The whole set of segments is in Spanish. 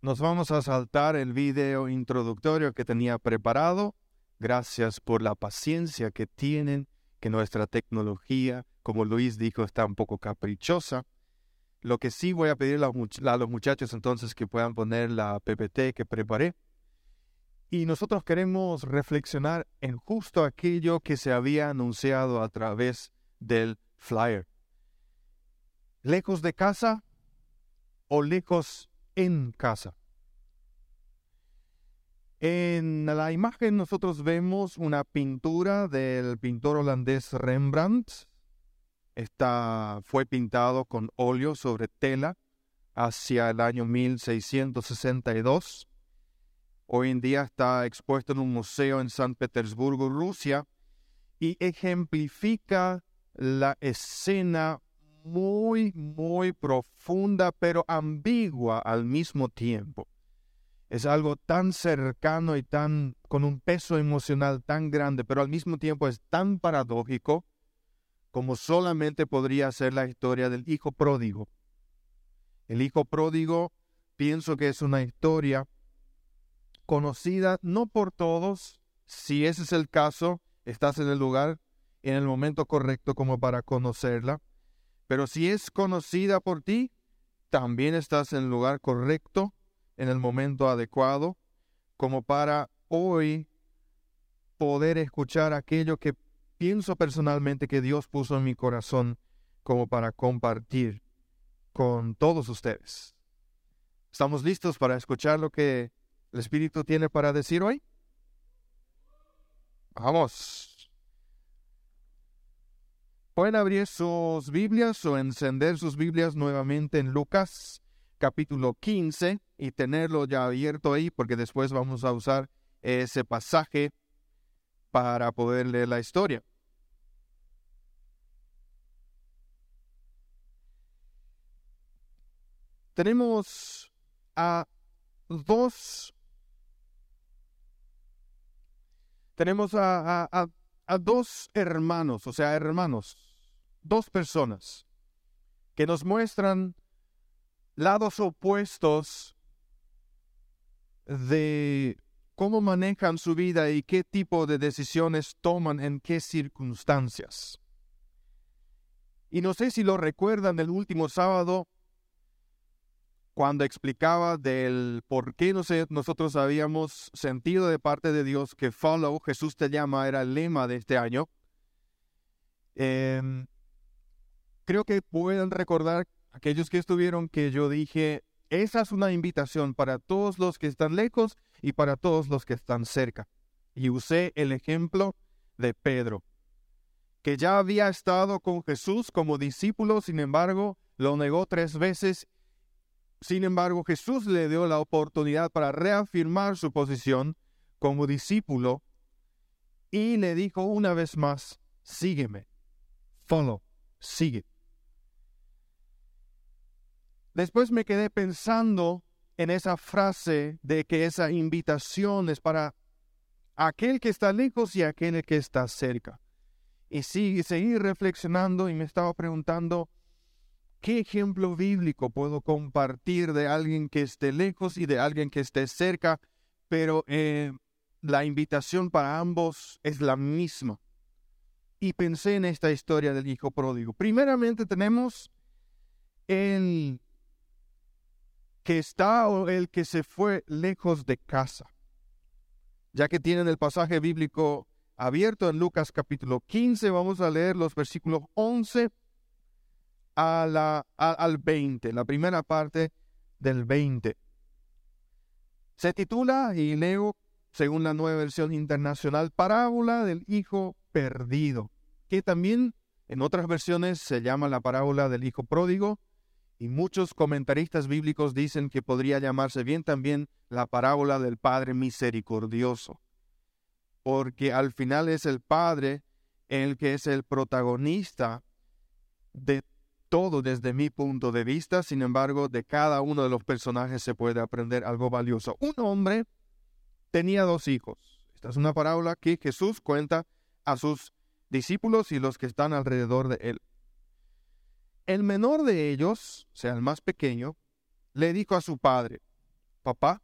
Nos vamos a saltar el video introductorio que tenía preparado. Gracias por la paciencia que tienen, que nuestra tecnología, como Luis dijo, está un poco caprichosa. Lo que sí voy a pedir a los muchachos entonces que puedan poner la PPT que preparé. Y nosotros queremos reflexionar en justo aquello que se había anunciado a través del flyer. Lejos de casa o lejos en casa. En la imagen nosotros vemos una pintura del pintor holandés Rembrandt. Esta fue pintado con óleo sobre tela hacia el año 1662. Hoy en día está expuesto en un museo en San Petersburgo, Rusia, y ejemplifica la escena muy, muy profunda, pero ambigua al mismo tiempo. Es algo tan cercano y tan con un peso emocional tan grande, pero al mismo tiempo es tan paradójico como solamente podría ser la historia del hijo pródigo. El hijo pródigo pienso que es una historia conocida no por todos. Si ese es el caso, estás en el lugar, en el momento correcto como para conocerla. Pero si es conocida por ti, también estás en el lugar correcto, en el momento adecuado, como para hoy poder escuchar aquello que pienso personalmente que Dios puso en mi corazón como para compartir con todos ustedes. ¿Estamos listos para escuchar lo que el Espíritu tiene para decir hoy? Vamos. Pueden abrir sus Biblias o encender sus Biblias nuevamente en Lucas capítulo 15 y tenerlo ya abierto ahí porque después vamos a usar ese pasaje para poder leer la historia. Tenemos a dos tenemos a, dos hermanos, o sea, hermanos dos personas que nos muestran lados opuestos de cómo manejan su vida y qué tipo de decisiones toman en qué circunstancias. Y no sé si lo recuerdan el último sábado, cuando explicaba del por qué nosotros habíamos sentido de parte de Dios que follow, Jesús te llama, era el lema de este año. Em, creo que pueden recordar aquellos que estuvieron que yo dije, esa es una invitación para todos los que están lejos y para todos los que están cerca. Y usé el ejemplo de Pedro, que ya había estado con Jesús como discípulo, sin embargo, lo negó tres veces. Sin embargo, Jesús le dio la oportunidad para reafirmar su posición como discípulo y le dijo una vez más, sígueme, follow, sigue. Después me quedé pensando en esa frase de que esa invitación es para aquel que está lejos y aquel que está cerca. Y sí, seguí reflexionando y me estaba preguntando, ¿qué ejemplo bíblico puedo compartir de alguien que esté lejos y de alguien que esté cerca? Pero eh, la invitación para ambos es la misma. Y pensé en esta historia del hijo pródigo. Primeramente tenemos el que está o el que se fue lejos de casa. Ya que tienen el pasaje bíblico abierto en Lucas capítulo 15, vamos a leer los versículos 11 a la, al 20, la primera parte del 20. Se titula, y leo según la nueva versión internacional, Parábola del Hijo Perdido, que también en otras versiones se llama la parábola del Hijo Pródigo y muchos comentaristas bíblicos dicen que podría llamarse bien también la parábola del Padre misericordioso, porque al final es el Padre el que es el protagonista de todo desde mi punto de vista, sin embargo, de cada uno de los personajes se puede aprender algo valioso. Un hombre tenía dos hijos. Esta es una parábola que Jesús cuenta a sus discípulos y los que están alrededor de él. El menor de ellos, o sea, el más pequeño, le dijo a su padre, papá,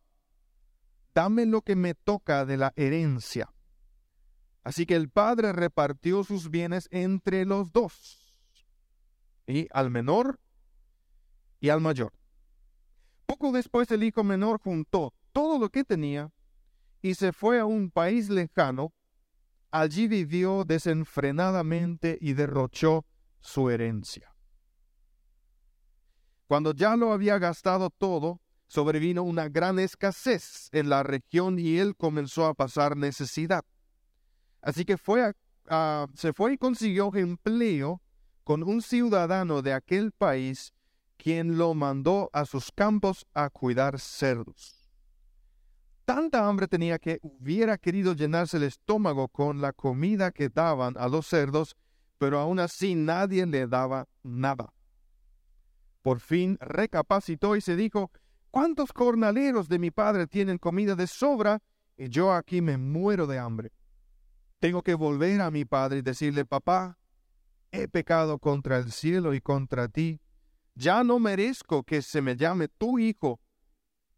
dame lo que me toca de la herencia. Así que el padre repartió sus bienes entre los dos, y al menor y al mayor. Poco después el hijo menor juntó todo lo que tenía y se fue a un país lejano. Allí vivió desenfrenadamente y derrochó su herencia. Cuando ya lo había gastado todo, sobrevino una gran escasez en la región y él comenzó a pasar necesidad. Así que se fue y consiguió empleo con un ciudadano de aquel país quien lo mandó a sus campos a cuidar cerdos. Tanta hambre tenía que hubiera querido llenarse el estómago con la comida que daban a los cerdos, pero aún así nadie le daba nada. Por fin recapacitó y se dijo, ¿cuántos jornaleros de mi padre tienen comida de sobra y yo aquí me muero de hambre? Tengo que volver a mi padre y decirle, papá, he pecado contra el cielo y contra ti. Ya no merezco que se me llame tu hijo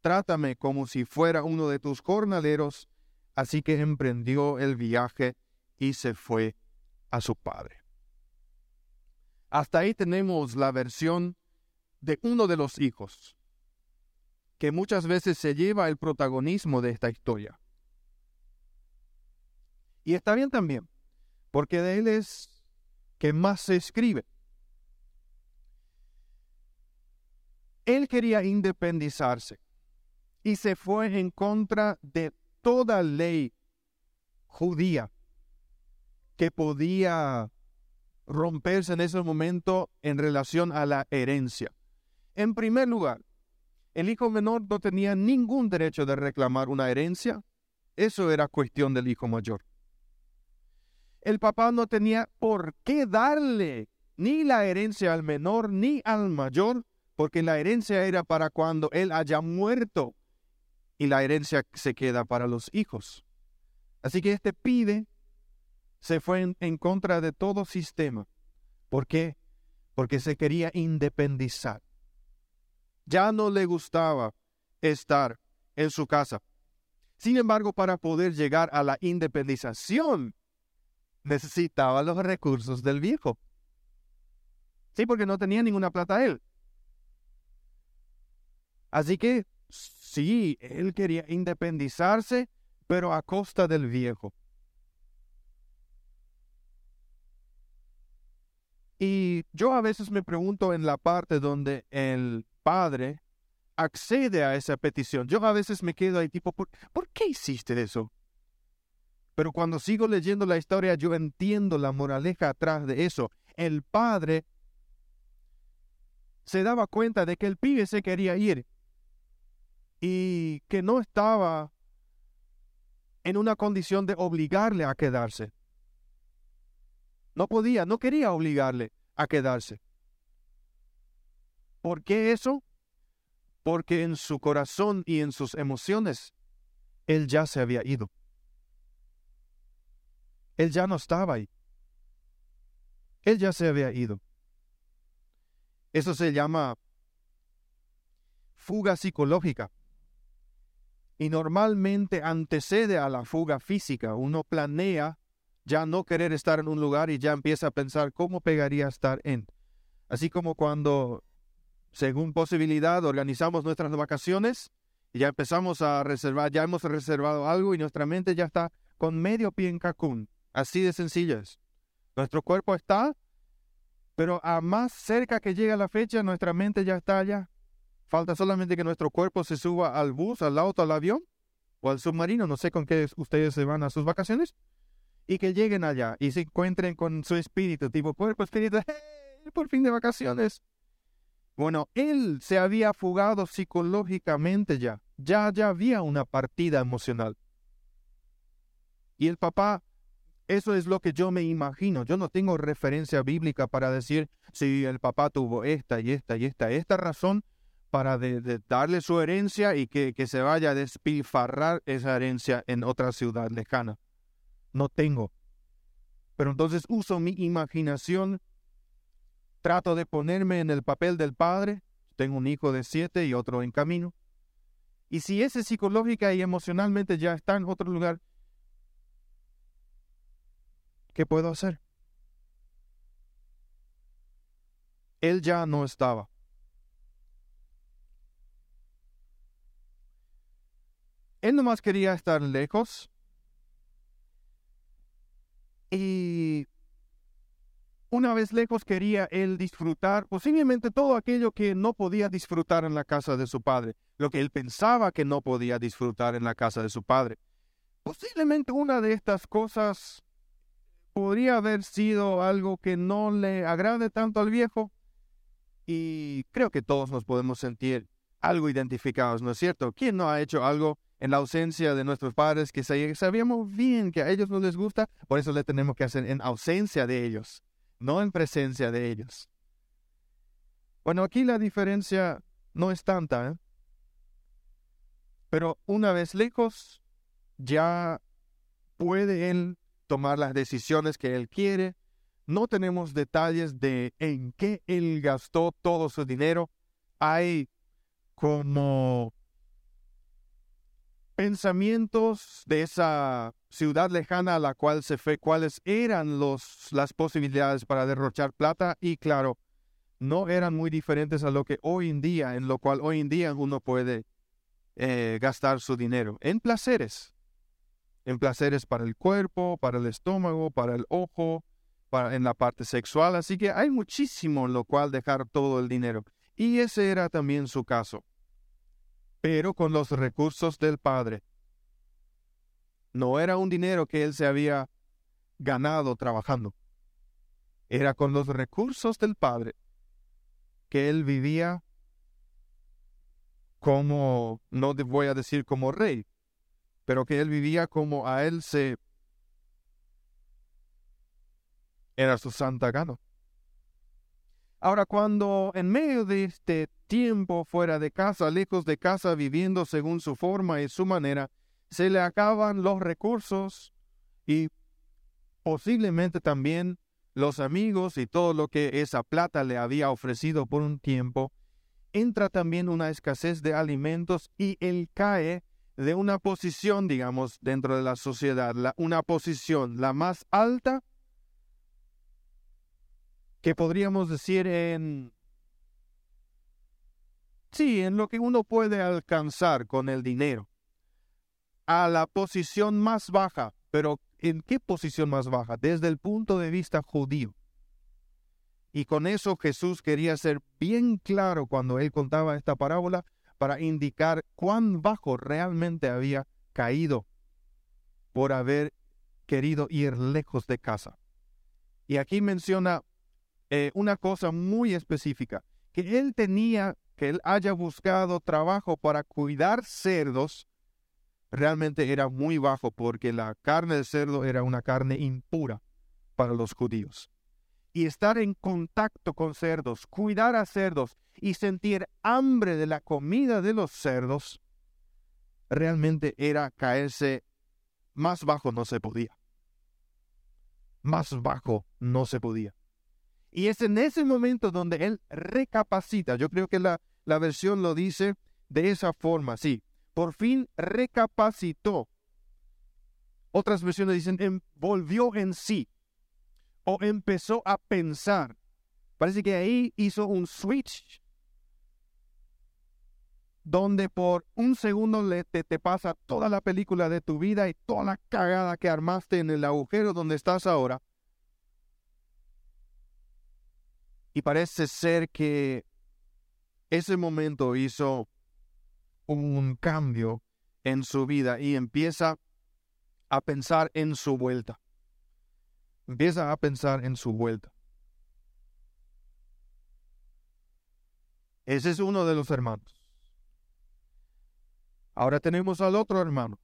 trátame como si fuera uno de tus jornaleros. Así que emprendió el viaje y se fue a su padre. Hasta ahí tenemos la versión de uno de los hijos, que muchas veces se lleva el protagonismo de esta historia. Y está bien también, porque de él es que más se escribe. Él quería independizarse y se fue en contra de toda ley judía que podía romperse en ese momento en relación a la herencia. En primer lugar, el hijo menor no tenía ningún derecho de reclamar una herencia. Eso era cuestión del hijo mayor. El papá no tenía por qué darle ni la herencia al menor ni al mayor, porque la herencia era para cuando él haya muerto y la herencia se queda para los hijos. Así que este pide se fue en, contra de todo sistema. ¿Por qué? Porque se quería independizar. Ya no le gustaba estar en su casa. Sin embargo, para poder llegar a la independización, necesitaba los recursos del viejo. Sí, porque no tenía ninguna plata él. Así que Sí, él quería independizarse, pero a costa del viejo. Y yo a veces me pregunto en la parte donde el padre accede a esa petición. Yo a veces me quedo ahí tipo, ¿por, ¿por qué hiciste eso? Pero cuando sigo leyendo la historia, yo entiendo la moraleja atrás de eso. El padre se daba cuenta de que el pibe se quería ir y que no estaba en una condición de obligarle a quedarse. No podía, no quería obligarle a quedarse. ¿Por qué eso? Porque en su corazón y en sus emociones, él ya se había ido. Él ya no estaba ahí. Él ya se había ido. Eso se llama fuga psicológica y normalmente antecede a la fuga física. Uno planea ya no querer estar en un lugar y ya empieza a pensar cómo pegaría estar en. Así como cuando, según posibilidad, organizamos nuestras vacaciones y ya empezamos a reservar, ya hemos reservado algo y nuestra mente ya está con medio pie en Cancún. Así de sencillo es. Nuestro cuerpo está, pero a más cerca que llega la fecha, nuestra mente ya está allá. Falta solamente que nuestro cuerpo se suba al bus, al auto, al avión o al submarino, no sé con qué ustedes se van a sus vacaciones, y que lleguen allá y se encuentren con su espíritu, tipo cuerpo, espíritu, por fin de vacaciones. Bueno, él se había fugado psicológicamente ya, ya, ya había una partida emocional. Y el papá, eso es lo que yo me imagino. Yo no tengo referencia bíblica para decir si el papá tuvo esta y esta y esta, esta razón para darle su herencia y que, que se vaya a despilfarrar esa herencia en otra ciudad lejana. No tengo. Pero entonces uso mi imaginación, trato de ponerme en el papel del padre, tengo un hijo de siete y otro en camino, Y si ese psicológica y emocionalmente ya está en otro lugar, ¿qué puedo hacer? Él ya no estaba. Él nomás quería estar lejos. Y una vez lejos quería él disfrutar posiblemente todo aquello que no podía disfrutar en la casa de su padre, lo que él pensaba que no podía disfrutar en la casa de su padre. Posiblemente una de estas cosas podría haber sido algo que no le agrade tanto al viejo. Y creo que todos nos podemos sentir algo identificados, ¿no es cierto? ¿Quién no ha hecho algo en la ausencia de nuestros padres que sabíamos bien que a ellos no les gusta, por eso le tenemos que hacer en ausencia de ellos, no en presencia de ellos. Bueno, aquí la diferencia no es tanta, ¿eh? pero una vez lejos, ya puede él tomar las decisiones que él quiere. No tenemos detalles de en qué él gastó todo su dinero. Hay como pensamientos de esa ciudad lejana a la cual se fue, cuáles eran los, las posibilidades para derrochar plata y claro, no eran muy diferentes a lo que hoy en día, en lo cual hoy en día uno puede eh, gastar su dinero en placeres, en placeres para el cuerpo, para el estómago, para el ojo, para, en la parte sexual, así que hay muchísimo en lo cual dejar todo el dinero. Y ese era también su caso pero con los recursos del Padre. No era un dinero que él se había ganado trabajando. Era con los recursos del Padre que él vivía como, no voy a decir como rey, pero que él vivía como a él se era su santa gana. Ahora, cuando en medio de este tiempo fuera de casa, lejos de casa, viviendo según su forma y su manera, se le acaban los recursos y posiblemente también los amigos y todo lo que esa plata le había ofrecido por un tiempo, entra también una escasez de alimentos y él cae de una posición, digamos, dentro de la sociedad, una posición la más alta que podríamos decir en... Sí, en lo que uno puede alcanzar con el dinero. A la posición más baja, pero ¿en qué posición más baja? Desde el punto de vista judío. Y con eso Jesús quería ser bien claro cuando él contaba esta parábola para indicar cuán bajo realmente había caído por haber querido ir lejos de casa. Y aquí menciona eh, una cosa muy específica, que él tenía, que él haya buscado trabajo para cuidar cerdos, realmente era muy bajo porque la carne de cerdo era una carne impura para los judíos. Y estar en contacto con cerdos, cuidar a cerdos y sentir hambre de la comida de los cerdos, realmente era caerse más bajo no se podía. Más bajo no se podía. Y es en ese momento donde él recapacita. Yo creo que la, la versión lo dice de esa forma, sí. Por fin recapacitó. Otras versiones dicen, em, volvió en sí o empezó a pensar. Parece que ahí hizo un switch donde por un segundo le, te, te, pasa toda la película de tu vida y toda la cagada que armaste en el agujero donde estás ahora. Y parece ser que ese momento hizo un cambio en su vida y empieza a pensar en su vuelta. Empieza a pensar en su vuelta. Ese es uno de los hermanos. Ahora tenemos al otro hermano.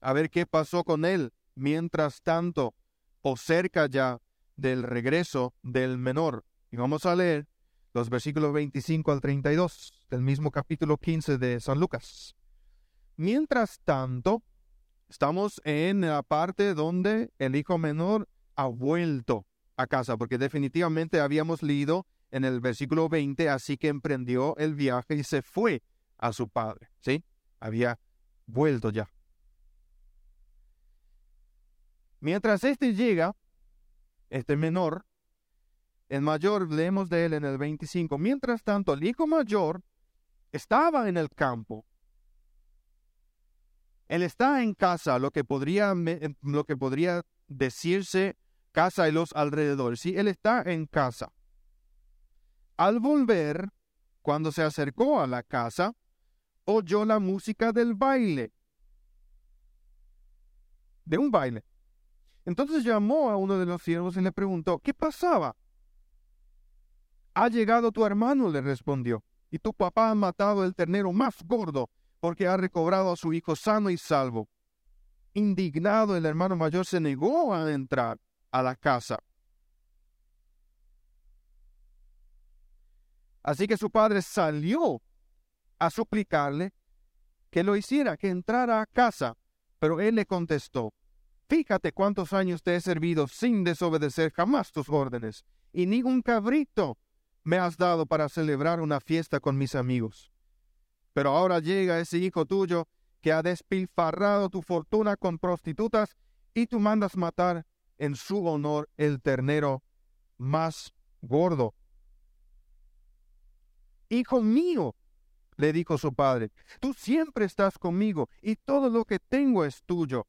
A ver qué pasó con él mientras tanto o cerca ya del regreso del menor. Y vamos a leer los versículos 25 al 32 del mismo capítulo 15 de San Lucas. Mientras tanto, estamos en la parte donde el hijo menor ha vuelto a casa, porque definitivamente habíamos leído en el versículo 20, así que emprendió el viaje y se fue a su padre, ¿sí? había vuelto ya. Mientras este llega, este menor, el mayor, leemos de él en el 25, mientras tanto el hijo mayor estaba en el campo. Él está en casa, lo que podría, lo que podría decirse casa y los alrededores. Sí, él está en casa. Al volver, cuando se acercó a la casa, oyó la música del baile. De un baile. Entonces llamó a uno de los siervos y le preguntó, ¿qué pasaba? Ha llegado tu hermano, le respondió, y tu papá ha matado el ternero más gordo porque ha recobrado a su hijo sano y salvo. Indignado, el hermano mayor se negó a entrar a la casa. Así que su padre salió a suplicarle que lo hiciera, que entrara a casa. Pero él le contestó, Fíjate cuántos años te he servido sin desobedecer jamás tus órdenes, y ni un cabrito me has dado para celebrar una fiesta con mis amigos. Pero ahora llega ese hijo tuyo que ha despilfarrado tu fortuna con prostitutas y tú mandas matar en su honor el ternero más gordo. Hijo mío, le dijo su padre, tú siempre estás conmigo y todo lo que tengo es tuyo.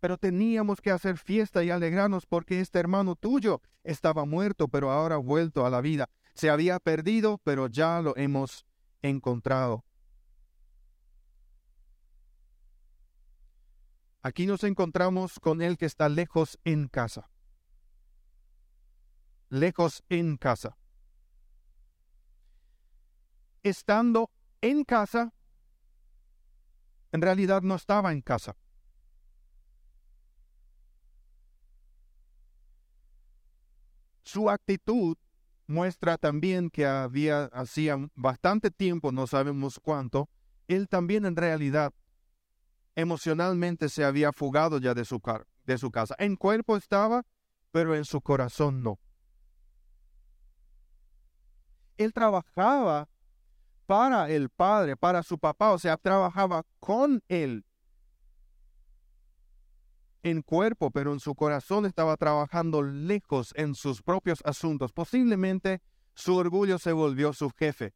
Pero teníamos que hacer fiesta y alegrarnos porque este hermano tuyo estaba muerto, pero ahora vuelto a la vida. Se había perdido, pero ya lo hemos encontrado. Aquí nos encontramos con el que está lejos en casa. Lejos en casa. Estando en casa, en realidad no estaba en casa. Su actitud muestra también que había, hacía bastante tiempo, no sabemos cuánto, él también en realidad emocionalmente se había fugado ya de su, de su casa. En cuerpo estaba, pero en su corazón no. Él trabajaba para el padre, para su papá, o sea, trabajaba con él en cuerpo, pero en su corazón estaba trabajando lejos en sus propios asuntos. Posiblemente su orgullo se volvió su jefe.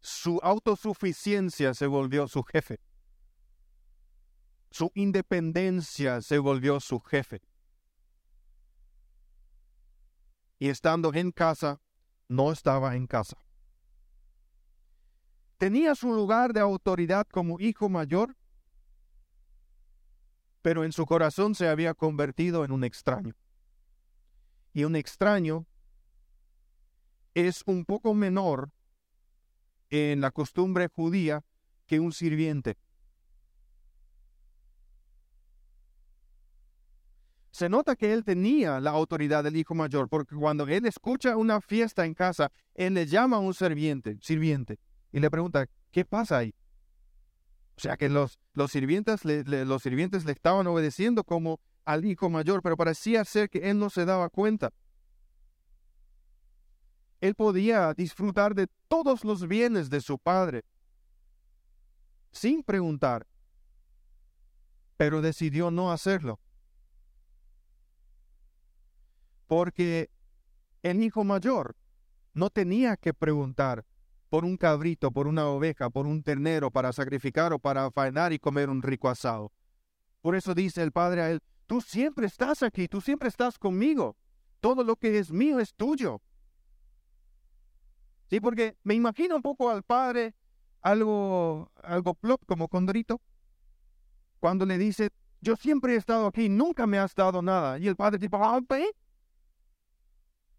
Su autosuficiencia se volvió su jefe. Su independencia se volvió su jefe. Y estando en casa, no estaba en casa. Tenía su lugar de autoridad como hijo mayor, pero en su corazón se había convertido en un extraño. Y un extraño es un poco menor en la costumbre judía que un sirviente. se nota que él tenía la autoridad del hijo mayor, porque cuando él escucha una fiesta en casa, él le llama a un sirviente, sirviente, y le pregunta, ¿qué pasa ahí? O sea que los, los, sirvientes, le, los sirvientes le estaban obedeciendo como al hijo mayor, pero parecía ser que él no se daba cuenta. Él podía disfrutar de todos los bienes de su padre sin preguntar, pero decidió no hacerlo. porque el hijo mayor no tenía que preguntar por un cabrito, por una oveja, por un ternero para sacrificar o para faenar y comer un rico asado. Por eso dice el padre a él, tú siempre estás aquí, tú siempre estás conmigo. Todo lo que es mío es tuyo. Sí, porque me imagino un poco al padre algo, algo plop como Condorito, cuando le dice, yo siempre he estado aquí, nunca me has dado nada. Y el padre tipo, ah,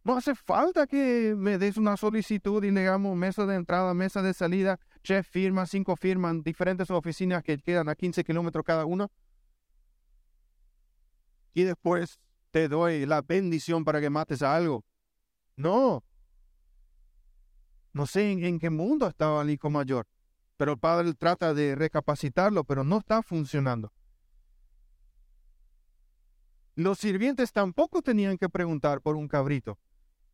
no hace falta que me des una solicitud y digamos mesa de entrada, mesa de salida, chef firma, cinco firman, diferentes oficinas que quedan a 15 kilómetros cada una. Y después te doy la bendición para que mates a algo. No. No sé en, en qué mundo estaba el hijo mayor, pero el padre trata de recapacitarlo, pero no está funcionando. Los sirvientes tampoco tenían que preguntar por un cabrito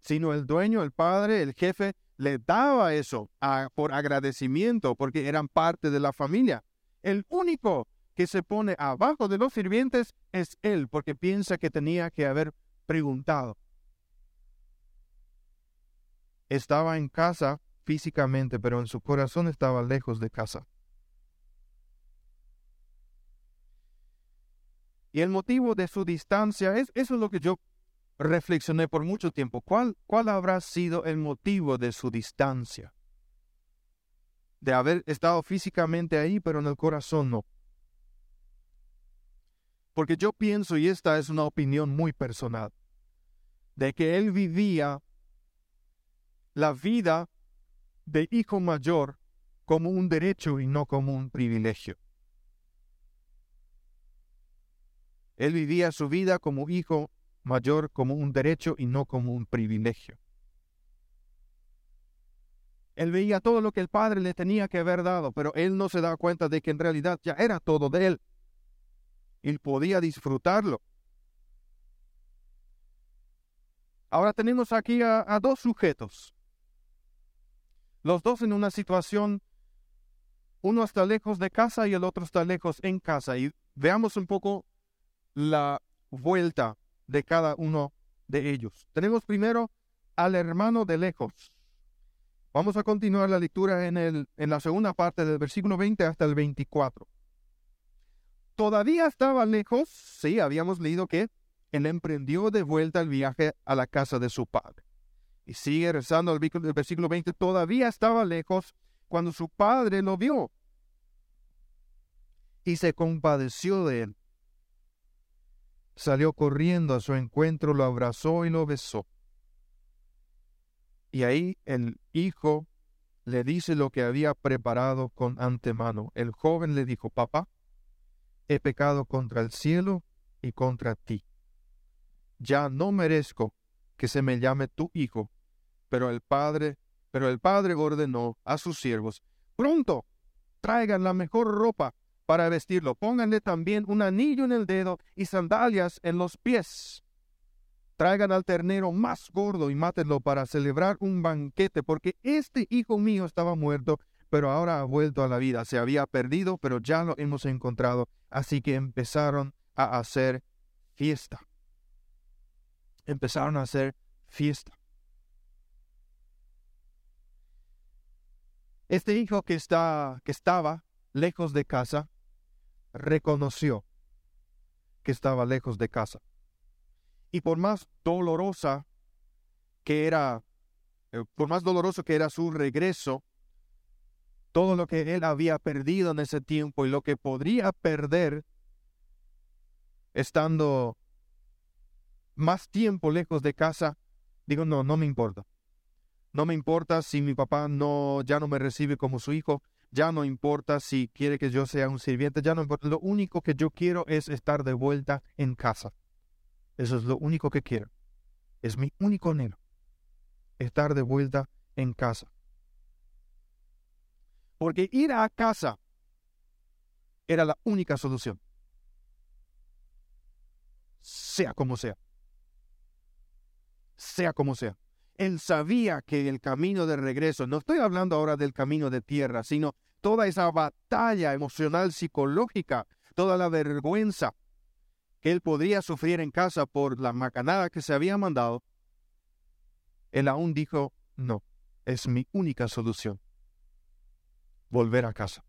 sino el dueño, el padre, el jefe, le daba eso por agradecimiento, porque eran parte de la familia. El único que se pone abajo de los sirvientes es él, porque piensa que tenía que haber preguntado. Estaba en casa físicamente, pero en su corazón estaba lejos de casa. Y el motivo de su distancia, es, eso es lo que yo reflexioné por mucho tiempo. ¿Cuál, ¿Cuál habrá sido el motivo de su distancia? De haber estado físicamente ahí, pero en el corazón no. Porque yo pienso, y esta es una opinión muy personal, de que él vivía la vida de hijo mayor como un derecho y no como un privilegio. Él vivía su vida como hijo mayor como un derecho y no como un privilegio. Él veía todo lo que el padre le tenía que haber dado, pero él no se daba cuenta de que en realidad ya era todo de él. Él podía disfrutarlo. Ahora tenemos aquí a, a dos sujetos. Los dos en una situación, uno está lejos de casa y el otro está lejos en casa. Y veamos un poco la vuelta de cada uno de ellos. Tenemos primero al hermano de lejos. Vamos a continuar la lectura en, el, en la segunda parte del versículo 20 hasta el 24. Todavía estaba lejos, sí, habíamos leído que él emprendió de vuelta el viaje a la casa de su padre. Y sigue rezando el, el versículo 20, todavía estaba lejos cuando su padre lo vio y se compadeció de él salió corriendo a su encuentro, lo abrazó y lo besó. Y ahí el hijo le dice lo que había preparado con antemano. El joven le dijo, papá, he pecado contra el cielo y contra ti. Ya no merezco que se me llame tu hijo. Pero el padre, pero el padre ordenó a sus siervos, pronto, traigan la mejor ropa para vestirlo. Pónganle también un anillo en el dedo y sandalias en los pies. Traigan al ternero más gordo y mátenlo para celebrar un banquete, porque este hijo mío estaba muerto, pero ahora ha vuelto a la vida. Se había perdido, pero ya lo hemos encontrado. Así que empezaron a hacer fiesta. Empezaron a hacer fiesta. Este hijo que, está, que estaba lejos de casa reconoció que estaba lejos de casa. Y por más dolorosa que era, eh, por más doloroso que era su regreso, todo lo que él había perdido en ese tiempo y lo que podría perder estando más tiempo lejos de casa, digo, no, no me importa. No me importa si mi papá no ya no me recibe como su hijo, ya no importa si quiere que yo sea un sirviente, ya no importa. Lo único que yo quiero es estar de vuelta en casa. Eso es lo único que quiero. Es mi único anhelo. Estar de vuelta en casa. Porque ir a casa era la única solución. Sea como sea. Sea como sea. Él sabía que el camino de regreso, no estoy hablando ahora del camino de tierra, sino toda esa batalla emocional psicológica, toda la vergüenza que él podría sufrir en casa por la macanada que se había mandado, él aún dijo, no, es mi única solución. Volver a casa.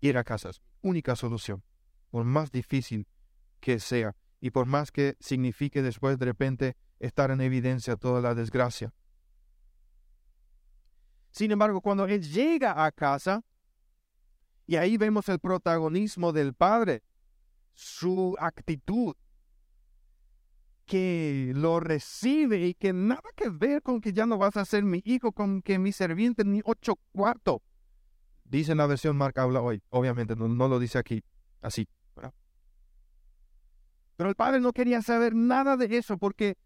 Ir a casa es única solución, por más difícil que sea y por más que signifique después de repente estar en evidencia toda la desgracia. Sin embargo, cuando él llega a casa, y ahí vemos el protagonismo del padre, su actitud, que lo recibe y que nada que ver con que ya no vas a ser mi hijo, con que mi serviente ni ocho cuartos. Dice en la versión Marca habla hoy, obviamente no lo dice aquí así. Pero el padre no quería saber nada de eso porque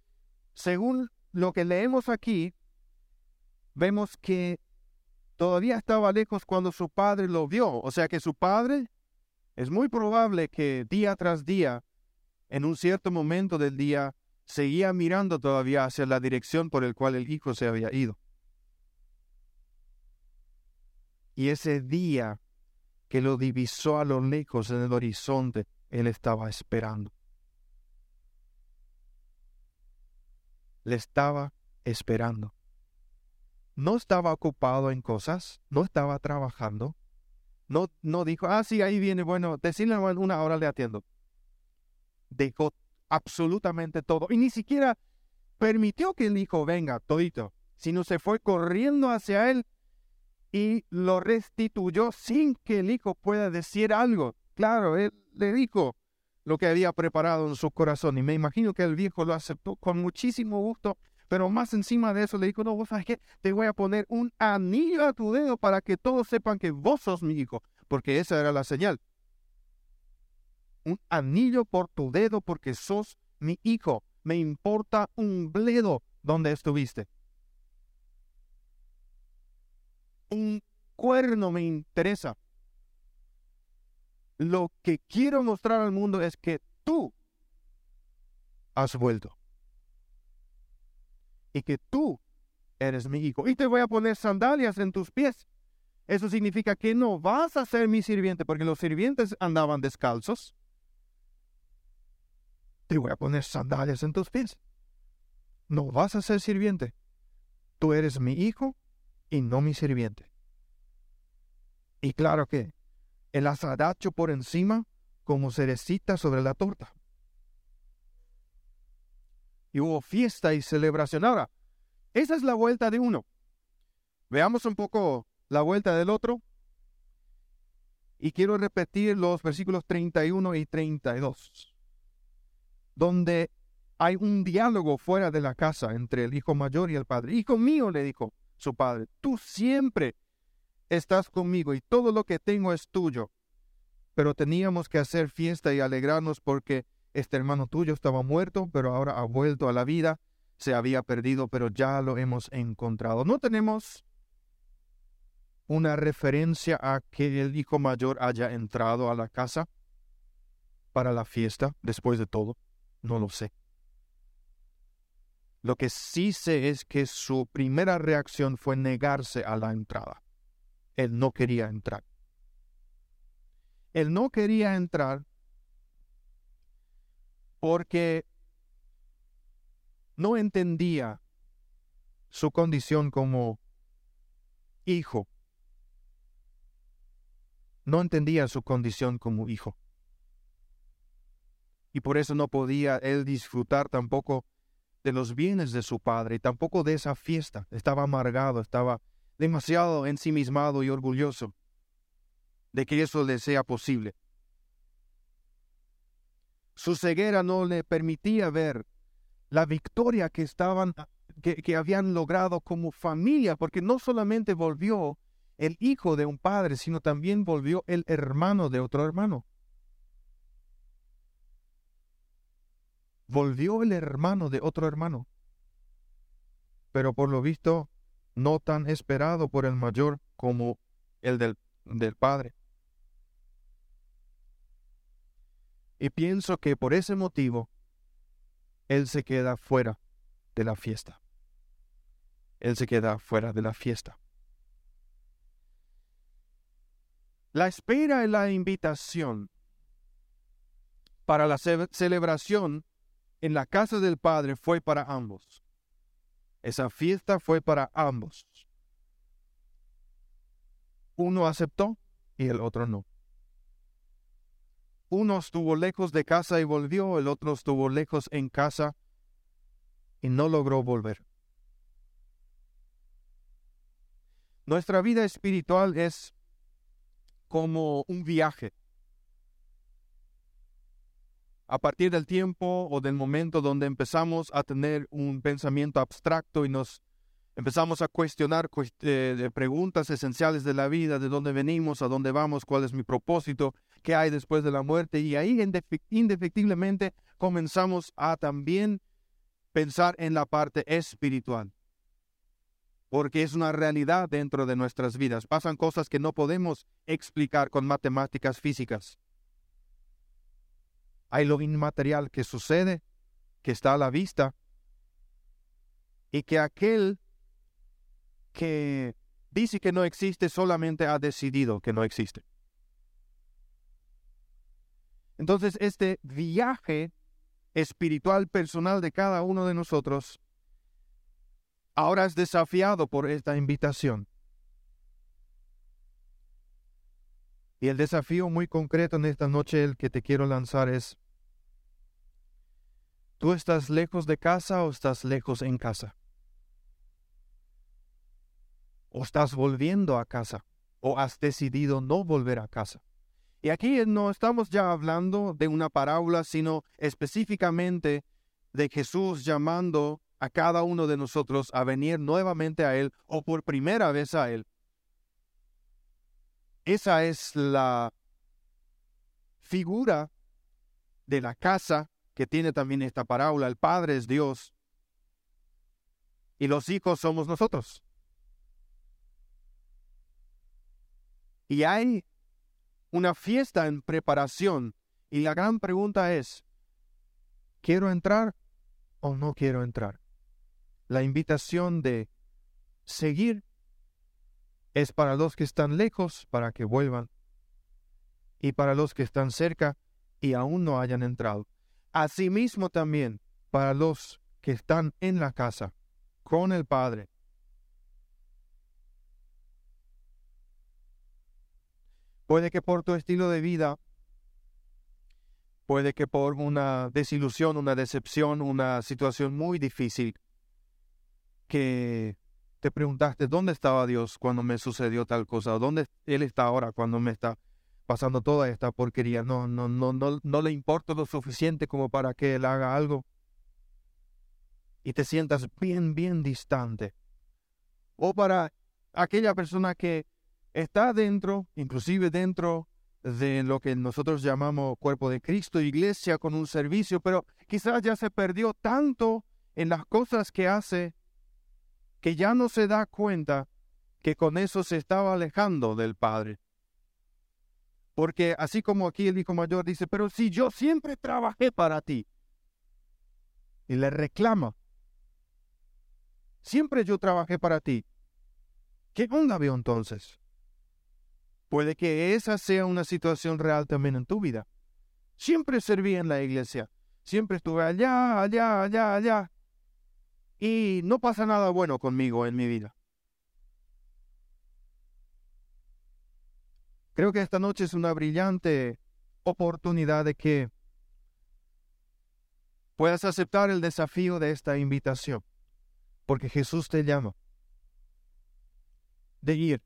según lo que leemos aquí, vemos que todavía estaba lejos cuando su padre lo vio. O sea que su padre es muy probable que día tras día, en un cierto momento del día, seguía mirando todavía hacia la dirección por el cual el hijo se había ido. Y ese día que lo divisó a lo lejos en el horizonte, él estaba esperando. Le estaba esperando. No estaba ocupado en cosas, no estaba trabajando. No, no dijo, ah, sí, ahí viene, bueno, decirle una hora le atiendo. Dejó absolutamente todo y ni siquiera permitió que el hijo venga todito, sino se fue corriendo hacia él y lo restituyó sin que el hijo pueda decir algo. Claro, él le dijo lo que había preparado en su corazón y me imagino que el viejo lo aceptó con muchísimo gusto, pero más encima de eso le dijo, no, vos sabes qué, te voy a poner un anillo a tu dedo para que todos sepan que vos sos mi hijo, porque esa era la señal. Un anillo por tu dedo porque sos mi hijo. Me importa un bledo donde estuviste. un cuerno me interesa. Lo que quiero mostrar al mundo es que tú has vuelto. Y que tú eres mi hijo. Y te voy a poner sandalias en tus pies. Eso significa que no vas a ser mi sirviente, porque los sirvientes andaban descalzos. Te voy a poner sandalias en tus pies. No vas a ser sirviente. Tú eres mi hijo y no mi sirviente. Y claro que el asadacho por encima como cerecita sobre la torta. Y hubo fiesta y celebración. Ahora, esa es la vuelta de uno. Veamos un poco la vuelta del otro. Y quiero repetir los versículos 31 y 32, donde hay un diálogo fuera de la casa entre el hijo mayor y el padre. Hijo mío, le dijo, su padre, tú siempre estás conmigo y todo lo que tengo es tuyo. Pero teníamos que hacer fiesta y alegrarnos porque este hermano tuyo estaba muerto, pero ahora ha vuelto a la vida, se había perdido, pero ya lo hemos encontrado. No tenemos una referencia a que el hijo mayor haya entrado a la casa para la fiesta, después de todo, no lo sé. Lo que sí sé es que su primera reacción fue negarse a la entrada. Él no quería entrar. Él no quería entrar porque no entendía su condición como hijo. No entendía su condición como hijo. Y por eso no podía él disfrutar tampoco de los bienes de su padre, tampoco de esa fiesta. Estaba amargado, estaba demasiado ensimismado y orgulloso de que eso le sea posible. Su ceguera no le permitía ver la victoria que estaban que, que habían logrado como familia, porque no solamente volvió el hijo de un padre, sino también volvió el hermano de otro hermano. volvió el hermano de otro hermano. Pero por lo visto, no tan esperado por el mayor como el del, del padre. Y pienso que por ese motivo, él se queda fuera de la fiesta. Él se queda fuera de la fiesta. La espera y la invitación para la celebración en la casa del Padre fue para ambos. Esa fiesta fue para ambos. Uno aceptó y el otro no. Uno estuvo lejos de casa y volvió, el otro estuvo lejos en casa y no logró volver. Nuestra vida espiritual es como un viaje a partir del tiempo o del momento donde empezamos a tener un pensamiento abstracto y nos empezamos a cuestionar eh, preguntas esenciales de la vida, de dónde venimos, a dónde vamos, cuál es mi propósito, qué hay después de la muerte, y ahí indefectiblemente comenzamos a también pensar en la parte espiritual, porque es una realidad dentro de nuestras vidas. Pasan cosas que no podemos explicar con matemáticas físicas hay lo inmaterial que sucede, que está a la vista, y que aquel que dice que no existe, solamente ha decidido que no existe. Entonces, este viaje espiritual personal de cada uno de nosotros ahora es desafiado por esta invitación. Y el desafío muy concreto en esta noche, el que te quiero lanzar es, ¿tú estás lejos de casa o estás lejos en casa? ¿O estás volviendo a casa? ¿O has decidido no volver a casa? Y aquí no estamos ya hablando de una parábola, sino específicamente de Jesús llamando a cada uno de nosotros a venir nuevamente a Él o por primera vez a Él. Esa es la figura de la casa que tiene también esta parábola. El Padre es Dios y los hijos somos nosotros. Y hay una fiesta en preparación. Y la gran pregunta es, ¿quiero entrar o no quiero entrar? La invitación de seguir es para los que están lejos, para que vuelvan, y para los que están cerca y aún no hayan entrado. Asimismo también para los que están en la casa con el Padre, Puede que por tu estilo de vida, puede que por una desilusión, una decepción, una situación muy difícil, que te preguntaste dónde estaba Dios cuando me sucedió tal cosa, dónde Él está ahora cuando me está pasando toda esta porquería. No, no, no, no, no le importa lo suficiente como para que Él haga algo. Y te sientas bien, bien distante. O para aquella persona que está dentro, inclusive dentro de lo que nosotros llamamos cuerpo de Cristo, iglesia con un servicio, pero quizás ya se perdió tanto en las cosas que hace que ya no se da cuenta que con eso se estaba alejando del Padre. Porque así como aquí el hijo mayor dice, pero si yo siempre trabajé para ti, y le reclama, siempre yo trabajé para ti, ¿qué onda veo entonces? Puede que esa sea una situación real también en tu vida. Siempre serví en la iglesia. Siempre estuve allá, allá, allá, allá. Y no pasa nada bueno conmigo en mi vida. Creo que esta noche es una brillante oportunidad de que puedas aceptar el desafío de esta invitación. Porque Jesús te llama de ir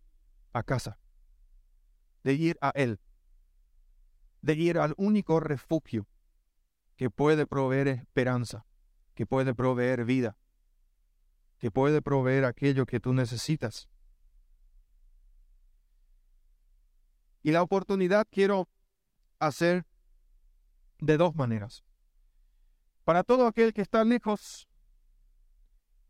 a casa de ir a Él, de ir al único refugio que puede proveer esperanza, que puede proveer vida, que puede proveer aquello que tú necesitas. Y la oportunidad quiero hacer de dos maneras. Para todo aquel que está lejos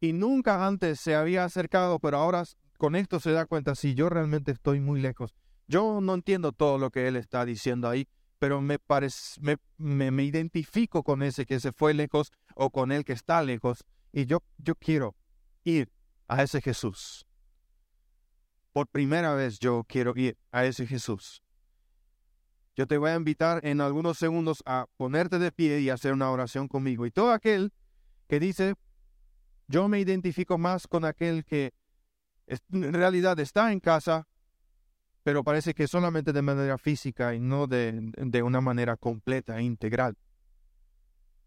y nunca antes se había acercado, pero ahora con esto se da cuenta si yo realmente estoy muy lejos. Yo no entiendo todo lo que él está diciendo ahí, pero me, parece, me, me, identifico con ese que se fue lejos o con el que está lejos. Y yo, yo quiero ir a ese Jesús. Por primera vez yo quiero ir a ese Jesús. Yo te voy a invitar en algunos segundos a ponerte de pie y hacer una oración conmigo. Y todo aquel que dice, yo me identifico más con aquel que en realidad está en casa, pero parece que solamente de manera física y no de, de una manera completa e integral.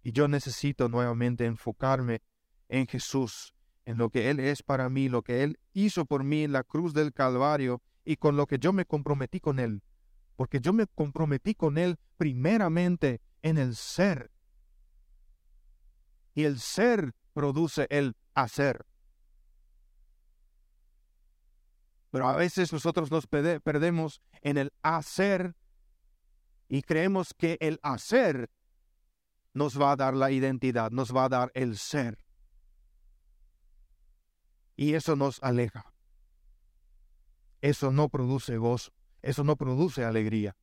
Y yo necesito nuevamente enfocarme en Jesús, en lo que Él es para mí, lo que Él hizo por mí en la cruz del Calvario y con lo que yo me comprometí con Él. Porque yo me comprometí con Él primeramente en el ser. Y el ser produce el hacer. Pero a veces nosotros nos perdemos en el hacer y creemos que el hacer nos va a dar la identidad, nos va a dar el ser. Y eso nos aleja. Eso no produce gozo, eso no produce alegría,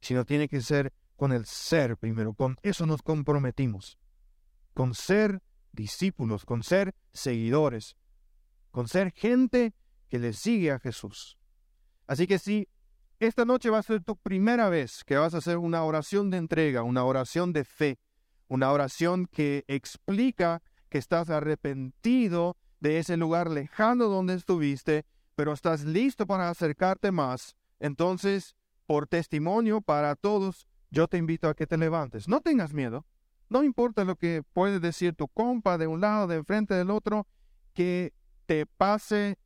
sino tiene que ser con el ser primero, con eso nos comprometimos, con ser discípulos, con ser seguidores, con ser gente que le sigue a Jesús. Así que si esta noche va a ser tu primera vez que vas a hacer una oración de entrega, una oración de fe, una oración que explica que estás arrepentido de ese lugar lejano donde estuviste, pero estás listo para acercarte más, entonces, por testimonio para todos, yo te invito a que te levantes. No tengas miedo. No importa lo que puede decir tu compa de un lado, de enfrente del otro, que te pase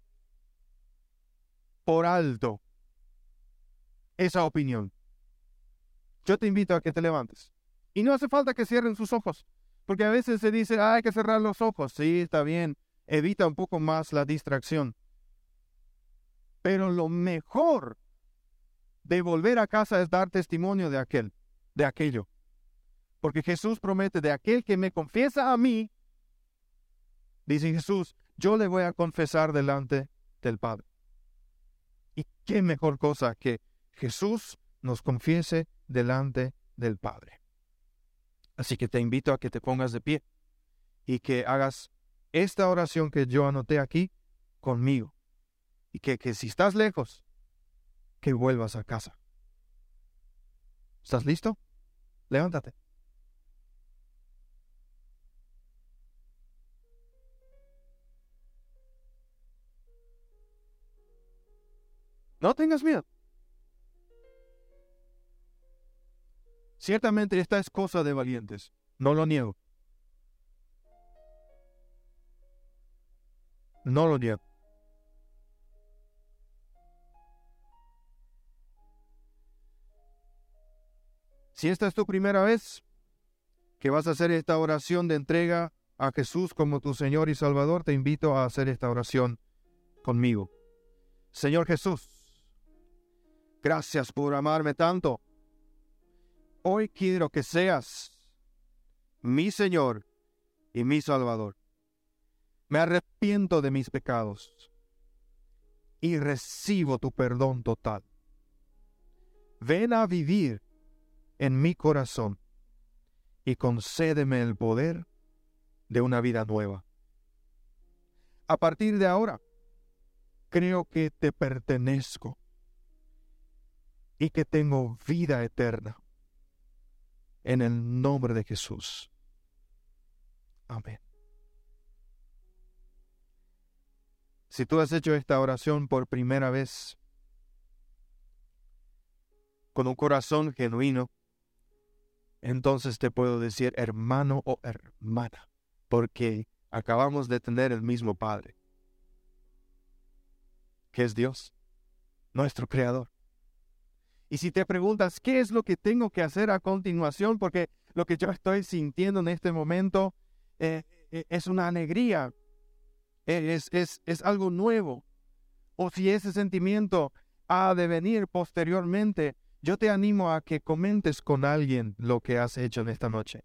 por alto esa opinión. Yo te invito a que te levantes. Y no hace falta que cierren sus ojos, porque a veces se dice, ah, hay que cerrar los ojos. Sí, está bien, evita un poco más la distracción. Pero lo mejor de volver a casa es dar testimonio de aquel, de aquello. Porque Jesús promete de aquel que me confiesa a mí, dice Jesús, yo le voy a confesar delante del Padre. Y qué mejor cosa que Jesús nos confiese delante del Padre. Así que te invito a que te pongas de pie y que hagas esta oración que yo anoté aquí conmigo. Y que, que si estás lejos, que vuelvas a casa. ¿Estás listo? Levántate. No tengas miedo. Ciertamente esta es cosa de valientes, no lo niego. No lo niego. Si esta es tu primera vez que vas a hacer esta oración de entrega a Jesús como tu Señor y Salvador, te invito a hacer esta oración conmigo. Señor Jesús, gracias por amarme tanto. Hoy quiero que seas mi Señor y mi Salvador. Me arrepiento de mis pecados y recibo tu perdón total. Ven a vivir en mi corazón y concédeme el poder de una vida nueva. A partir de ahora, creo que te pertenezco y que tengo vida eterna. En el nombre de Jesús. Amén. Si tú has hecho esta oración por primera vez, con un corazón genuino, entonces te puedo decir hermano o hermana, porque acabamos de tener el mismo Padre, que es Dios, nuestro Creador. Y si te preguntas, ¿qué es lo que tengo que hacer a continuación? Porque lo que yo estoy sintiendo en este momento eh, eh, es una alegría, es, es, es algo nuevo. O si ese sentimiento ha de venir posteriormente, yo te animo a que comentes con alguien lo que has hecho en esta noche.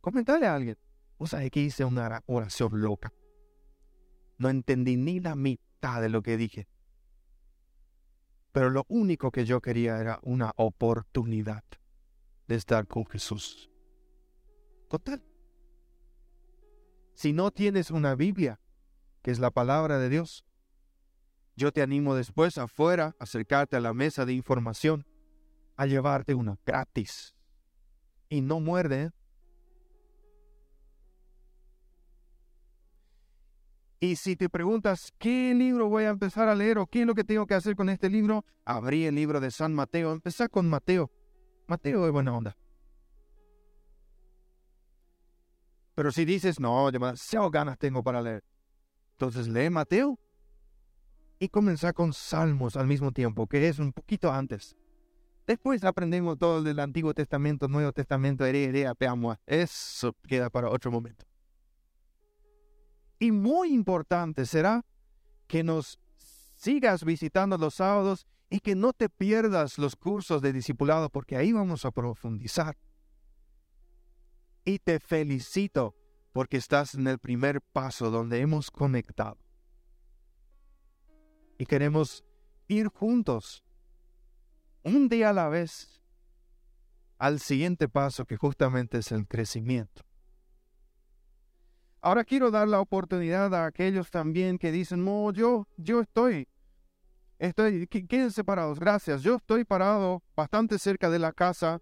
Comentale a alguien. O sea, que hice una oración loca. No entendí ni la mitad de lo que dije. Pero lo único que yo quería era una oportunidad de estar con Jesús. Total. Si no tienes una Biblia, que es la palabra de Dios, yo te animo después afuera a acercarte a la mesa de información, a llevarte una gratis. Y no muerde. ¿eh? Y si te preguntas qué libro voy a empezar a leer o qué es lo que tengo que hacer con este libro, abrí el libro de San Mateo. Empezá con Mateo. Mateo es buena onda. Pero si dices, no, demasiado ganas tengo para leer. Entonces lee Mateo y comenzar con Salmos al mismo tiempo, que es un poquito antes. Después aprendemos todo del Antiguo Testamento, Nuevo Testamento, heredea, peamua. Eso queda para otro momento. Y muy importante será que nos sigas visitando los sábados y que no te pierdas los cursos de discipulado, porque ahí vamos a profundizar. Y te felicito porque estás en el primer paso donde hemos conectado y queremos ir juntos, un día a la vez, al siguiente paso que justamente es el crecimiento. Ahora quiero dar la oportunidad a aquellos también que dicen, no, yo, yo estoy, estoy, queden separados, gracias, yo estoy parado bastante cerca de la casa,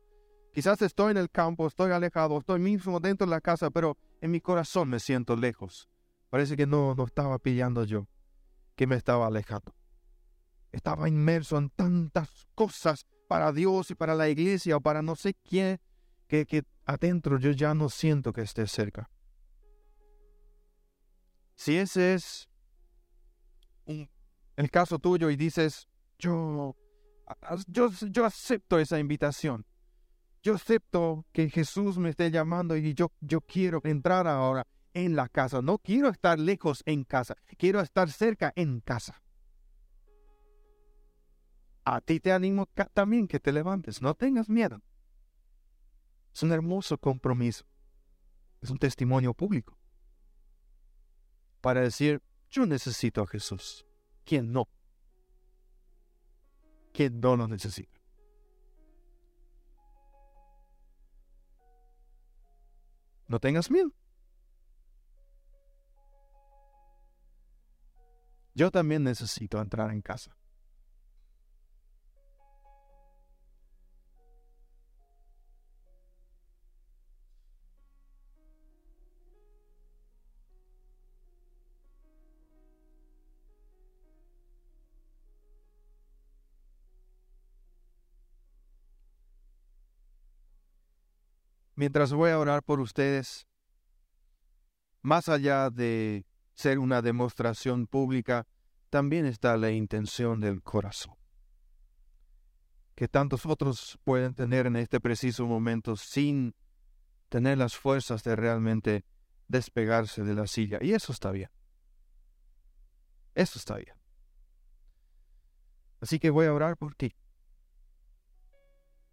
quizás estoy en el campo, estoy alejado, estoy mismo dentro de la casa, pero en mi corazón me siento lejos. Parece que no, no estaba pillando yo, que me estaba alejando. Estaba inmerso en tantas cosas para Dios y para la iglesia o para no sé quién, que, que adentro yo ya no siento que esté cerca. Si ese es el caso tuyo y dices, yo, yo, yo acepto esa invitación. Yo acepto que Jesús me esté llamando y yo, yo quiero entrar ahora en la casa. No quiero estar lejos en casa. Quiero estar cerca en casa. A ti te animo también que te levantes. No tengas miedo. Es un hermoso compromiso. Es un testimonio público para decir, yo necesito a Jesús. ¿Quién no? ¿Quién no lo necesita? No tengas miedo. Yo también necesito entrar en casa. Mientras voy a orar por ustedes, más allá de ser una demostración pública, también está la intención del corazón. Que tantos otros pueden tener en este preciso momento sin tener las fuerzas de realmente despegarse de la silla. Y eso está bien. Eso está bien. Así que voy a orar por ti.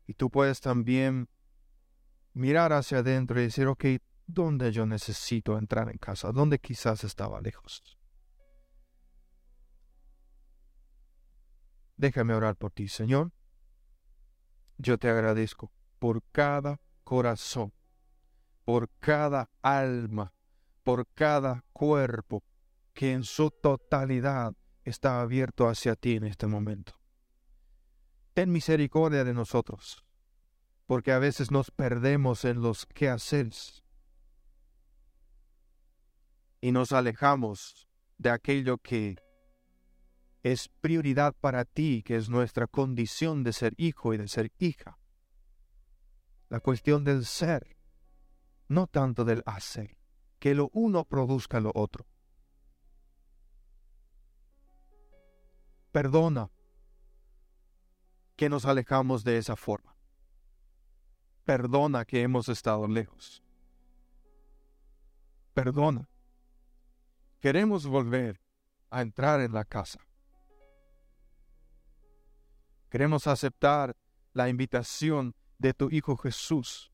Y tú puedes también mirar hacia adentro y decir, ok, ¿dónde yo necesito entrar en casa? ¿Dónde quizás estaba lejos? Déjame orar por ti, Señor. Yo te agradezco por cada corazón, por cada alma, por cada cuerpo que en su totalidad está abierto hacia ti en este momento. Ten misericordia de nosotros porque a veces nos perdemos en los quehaceres y nos alejamos de aquello que es prioridad para ti, que es nuestra condición de ser hijo y de ser hija. La cuestión del ser, no tanto del hacer, que lo uno produzca lo otro. Perdona que nos alejamos de esa forma. Perdona que hemos estado lejos. Perdona. Queremos volver a entrar en la casa. Queremos aceptar la invitación de tu Hijo Jesús,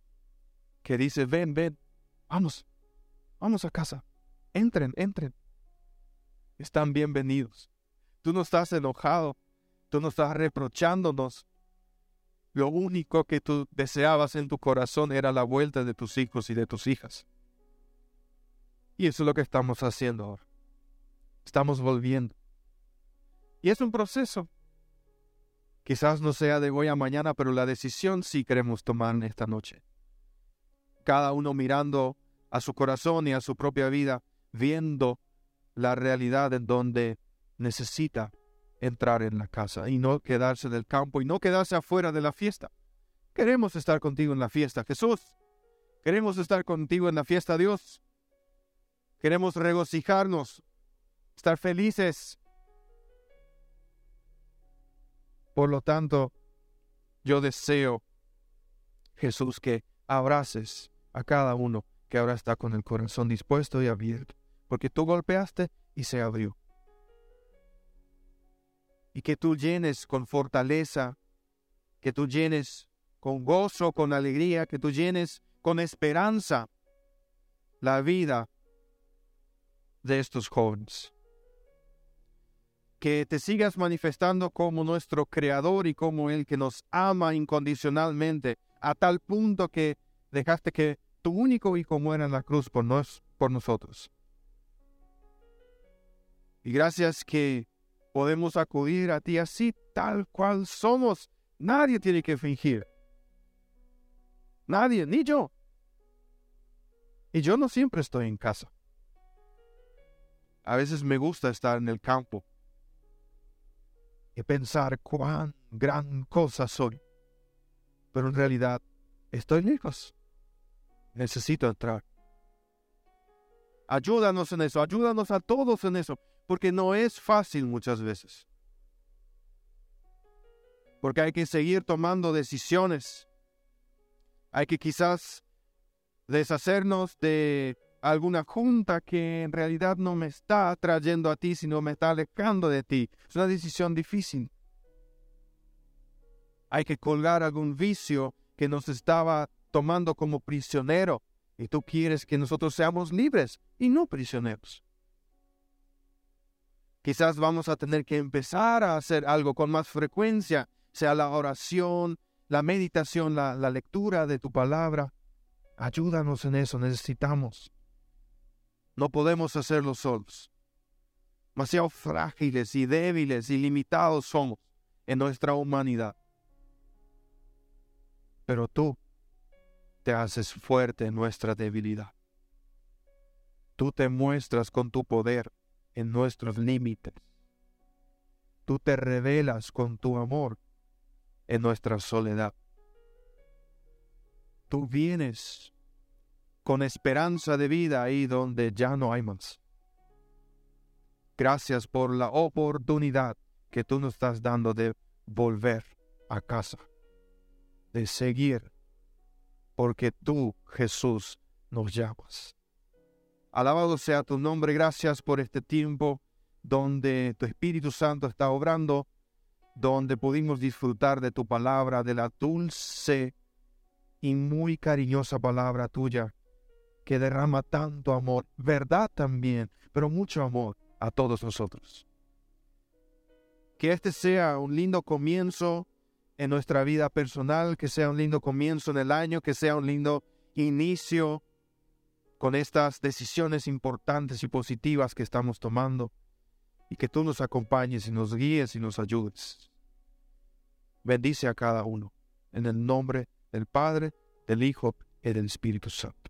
que dice, ven, ven, vamos, vamos a casa. Entren, entren. Están bienvenidos. Tú no estás enojado, tú no estás reprochándonos, lo único que tú deseabas en tu corazón era la vuelta de tus hijos y de tus hijas. Y eso es lo que estamos haciendo ahora. Estamos volviendo. Y es un proceso. Quizás no sea de hoy a mañana, pero la decisión sí queremos tomar en esta noche. Cada uno mirando a su corazón y a su propia vida, viendo la realidad en donde necesita entrar en la casa y no quedarse del campo y no quedarse afuera de la fiesta. Queremos estar contigo en la fiesta, Jesús. Queremos estar contigo en la fiesta, Dios. Queremos regocijarnos, estar felices. Por lo tanto, yo deseo, Jesús, que abraces a cada uno que ahora está con el corazón dispuesto y abierto, porque tú golpeaste y se abrió y que tú llenes con fortaleza, que tú llenes con gozo, con alegría, que tú llenes con esperanza la vida de estos jóvenes. Que te sigas manifestando como nuestro Creador y como el que nos ama incondicionalmente, a tal punto que dejaste que tu único hijo muera en la cruz por, nos, por nosotros. Y gracias que podemos acudir a ti así tal cual somos. Nadie tiene que fingir. Nadie, ni yo. Y yo no siempre estoy en casa. A veces me gusta estar en el campo y pensar cuán gran cosa soy. Pero en realidad estoy lejos. Necesito entrar. Ayúdanos en eso, ayúdanos a todos en eso, porque no es fácil muchas veces. Porque hay que seguir tomando decisiones. Hay que quizás deshacernos de alguna junta que en realidad no me está trayendo a ti, sino me está alejando de ti. Es una decisión difícil. Hay que colgar algún vicio que nos estaba tomando como prisionero y tú quieres que nosotros seamos libres y no prisioneros. Quizás vamos a tener que empezar a hacer algo con más frecuencia, sea la oración, la meditación, la, lectura de tu palabra. Ayúdanos en eso, necesitamos. No podemos hacerlo solos. Demasiado frágiles y débiles y limitados somos en nuestra humanidad. Pero tú te haces fuerte en nuestra debilidad. Tú te muestras con tu poder en nuestros límites. Tú te revelas con tu amor en nuestra soledad. Tú vienes con esperanza de vida ahí donde ya no hay más. Gracias por la oportunidad que tú nos estás dando de volver a casa, de seguir, porque tú, Jesús, nos llamas. Alabado sea tu nombre, gracias por este tiempo donde tu Espíritu Santo está obrando, donde pudimos disfrutar de tu palabra, de la dulce y muy cariñosa palabra tuya que derrama tanto amor, verdad también, pero mucho amor a todos nosotros. Que este sea un lindo comienzo en nuestra vida personal, que sea un lindo comienzo en el año, que sea un lindo inicio con estas decisiones importantes y positivas que estamos tomando y que tú nos acompañes y nos guíes y nos ayudes. Bendice a cada uno en el nombre del Padre, del Hijo y del Espíritu Santo.